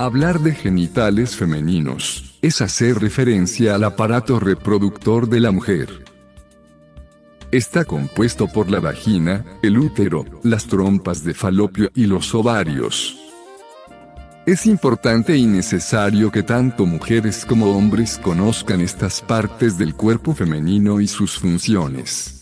Hablar de genitales femeninos, es hacer referencia al aparato reproductor de la mujer. Está compuesto por la vagina, el útero, las trompas de falopio y los ovarios. Es importante y necesario que tanto mujeres como hombres conozcan estas partes del cuerpo femenino y sus funciones.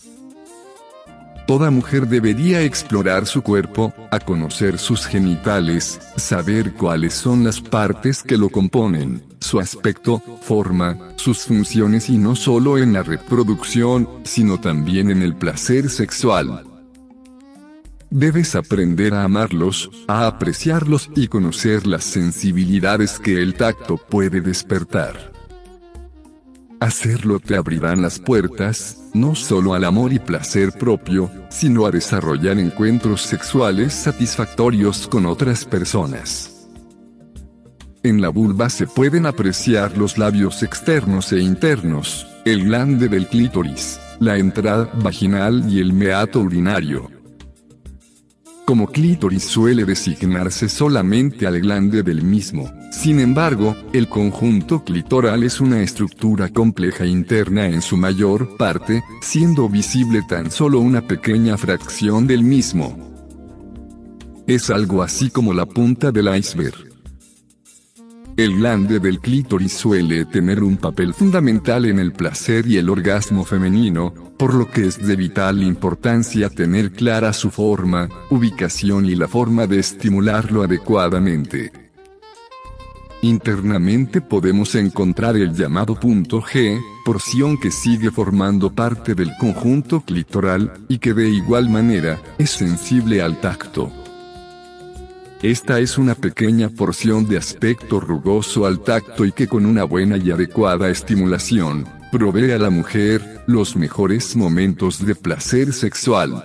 Toda mujer debería explorar su cuerpo, a conocer sus genitales, saber cuáles son las partes que lo componen, su aspecto, forma, sus funciones y no solo en la reproducción, sino también en el placer sexual. Debes aprender a amarlos, a apreciarlos y conocer las sensibilidades que el tacto puede despertar. Hacerlo te abrirán las puertas, no solo al amor y placer propio, sino a desarrollar encuentros sexuales satisfactorios con otras personas. En la vulva se pueden apreciar los labios externos e internos, el glande del clítoris, la entrada vaginal y el meato urinario. Como clítoris suele designarse solamente al glande del mismo, sin embargo, el conjunto clitoral es una estructura compleja interna en su mayor parte, siendo visible tan solo una pequeña fracción del mismo. Es algo así como la punta del iceberg. El glande del clítoris suele tener un papel fundamental en el placer y el orgasmo femenino, por lo que es de vital importancia tener clara su forma, ubicación y la forma de estimularlo adecuadamente. Internamente podemos encontrar el llamado punto G, porción que sigue formando parte del conjunto clitoral, y que de igual manera, es sensible al tacto. Esta es una pequeña porción de aspecto rugoso al tacto y que con una buena y adecuada estimulación, provee a la mujer, los mejores momentos de placer sexual.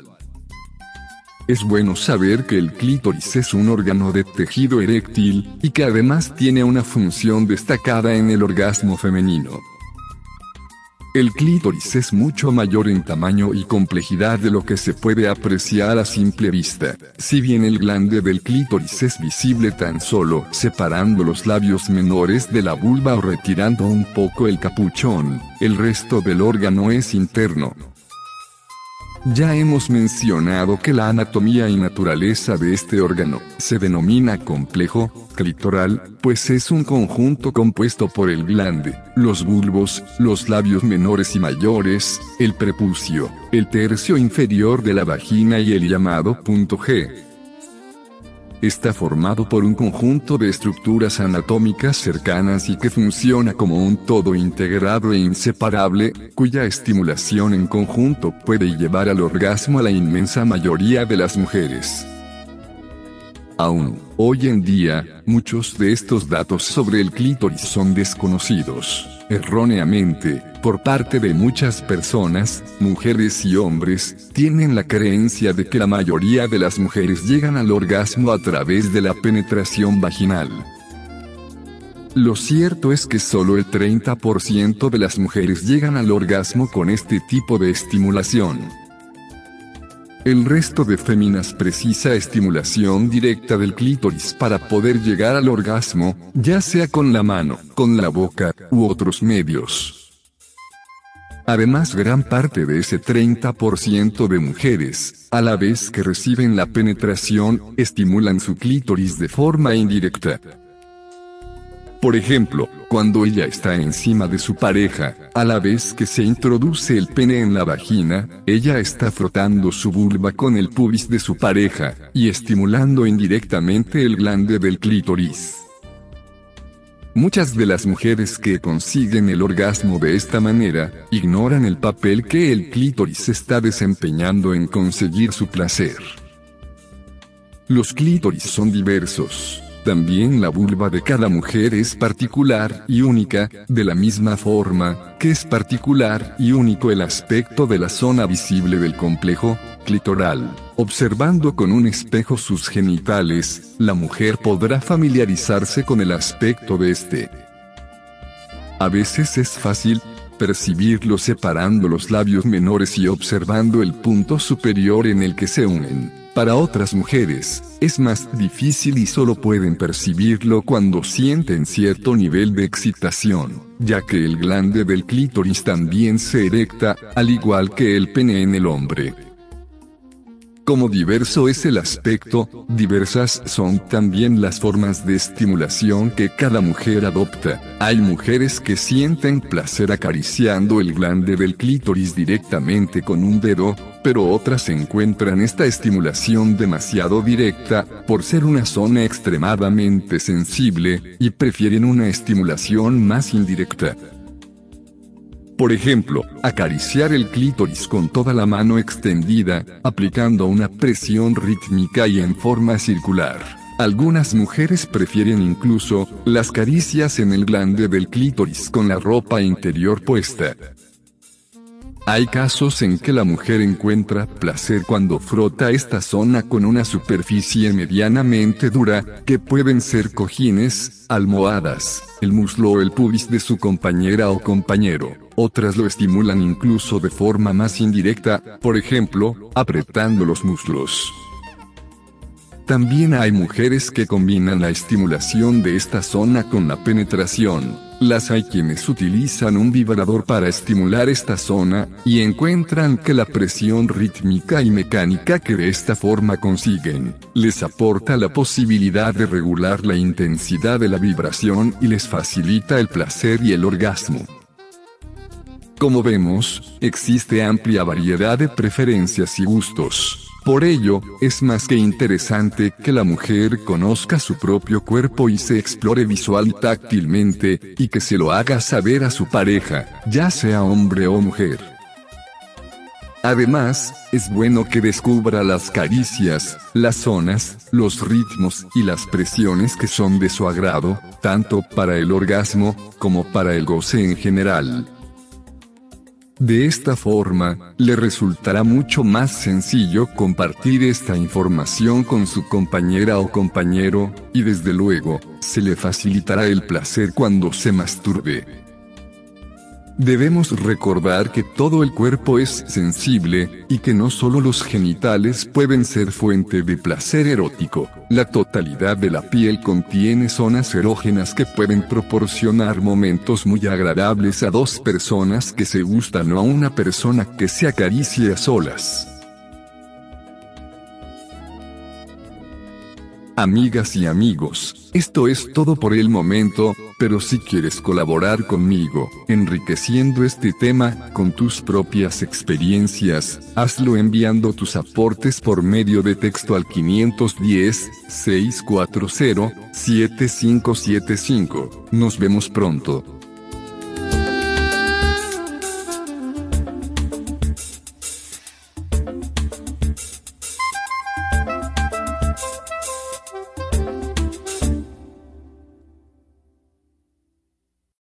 Es bueno saber que el clítoris es un órgano de tejido eréctil, y que además tiene una función destacada en el orgasmo femenino. El clítoris es mucho mayor en tamaño y complejidad de lo que se puede apreciar a simple vista, si bien el glande del clítoris es visible tan solo separando los labios menores de la vulva o retirando un poco el capuchón, el resto del órgano es interno, ya hemos mencionado que la anatomía y naturaleza de este órgano se denomina complejo, clitoral, pues es un conjunto compuesto por el glande, los bulbos, los labios menores y mayores, el prepucio, el tercio inferior de la vagina y el llamado punto G está formado por un conjunto de estructuras anatómicas cercanas y que funciona como un todo integrado e inseparable, cuya estimulación en conjunto puede llevar al orgasmo a la inmensa mayoría de las mujeres. Aún, hoy en día, muchos de estos datos sobre el clítoris son desconocidos, erróneamente, por parte de muchas personas, mujeres y hombres, tienen la creencia de que la mayoría de las mujeres llegan al orgasmo a través de la penetración vaginal. Lo cierto es que solo el 30% de las mujeres llegan al orgasmo con este tipo de estimulación. El resto de féminas precisa estimulación directa del clítoris para poder llegar al orgasmo, ya sea con la mano, con la boca, u otros medios. Además gran parte de ese 30% de mujeres, a la vez que reciben la penetración, estimulan su clítoris de forma indirecta. Por ejemplo, cuando ella está encima de su pareja, a la vez que se introduce el pene en la vagina, ella está frotando su vulva con el pubis de su pareja, y estimulando indirectamente el glande del clítoris. Muchas de las mujeres que consiguen el orgasmo de esta manera, ignoran el papel que el clítoris está desempeñando en conseguir su placer. Los clítoris son diversos. También la vulva de cada mujer es particular y única, de la misma forma que es particular y único el aspecto de la zona visible del complejo clitoral. Observando con un espejo sus genitales, la mujer podrá familiarizarse con el aspecto de este. A veces es fácil percibirlo separando los labios menores y observando el punto superior en el que se unen. Para otras mujeres, es más difícil y solo pueden percibirlo cuando sienten cierto nivel de excitación, ya que el glande del clítoris también se erecta, al igual que el pene en el hombre. Como diverso es el aspecto, diversas son también las formas de estimulación que cada mujer adopta. Hay mujeres que sienten placer acariciando el glande del clítoris directamente con un dedo, pero otras encuentran esta estimulación demasiado directa, por ser una zona extremadamente sensible, y prefieren una estimulación más indirecta. Por ejemplo, acariciar el clítoris con toda la mano extendida, aplicando una presión rítmica y en forma circular. Algunas mujeres prefieren incluso las caricias en el glande del clítoris con la ropa interior puesta. Hay casos en que la mujer encuentra placer cuando frota esta zona con una superficie medianamente dura, que pueden ser cojines, almohadas, el muslo o el pubis de su compañera o compañero. Otras lo estimulan incluso de forma más indirecta, por ejemplo, apretando los muslos. También hay mujeres que combinan la estimulación de esta zona con la penetración. Las hay quienes utilizan un vibrador para estimular esta zona, y encuentran que la presión rítmica y mecánica que de esta forma consiguen, les aporta la posibilidad de regular la intensidad de la vibración y les facilita el placer y el orgasmo. Como vemos, existe amplia variedad de preferencias y gustos. Por ello, es más que interesante que la mujer conozca su propio cuerpo y se explore visual y táctilmente, y que se lo haga saber a su pareja, ya sea hombre o mujer. Además, es bueno que descubra las caricias, las zonas, los ritmos y las presiones que son de su agrado, tanto para el orgasmo, como para el goce en general. De esta forma, le resultará mucho más sencillo compartir esta información con su compañera o compañero, y desde luego, se le facilitará el placer cuando se masturbe. Debemos recordar que todo el cuerpo es sensible, y que no solo los genitales pueden ser fuente de placer erótico, la totalidad de la piel contiene zonas erógenas que pueden proporcionar momentos muy agradables a dos personas que se gustan o a una persona que se acaricie a solas. Amigas y amigos, esto es todo por el momento, pero si quieres colaborar conmigo, enriqueciendo este tema con tus propias experiencias, hazlo enviando tus aportes por medio de texto al 510-640-7575. Nos vemos pronto.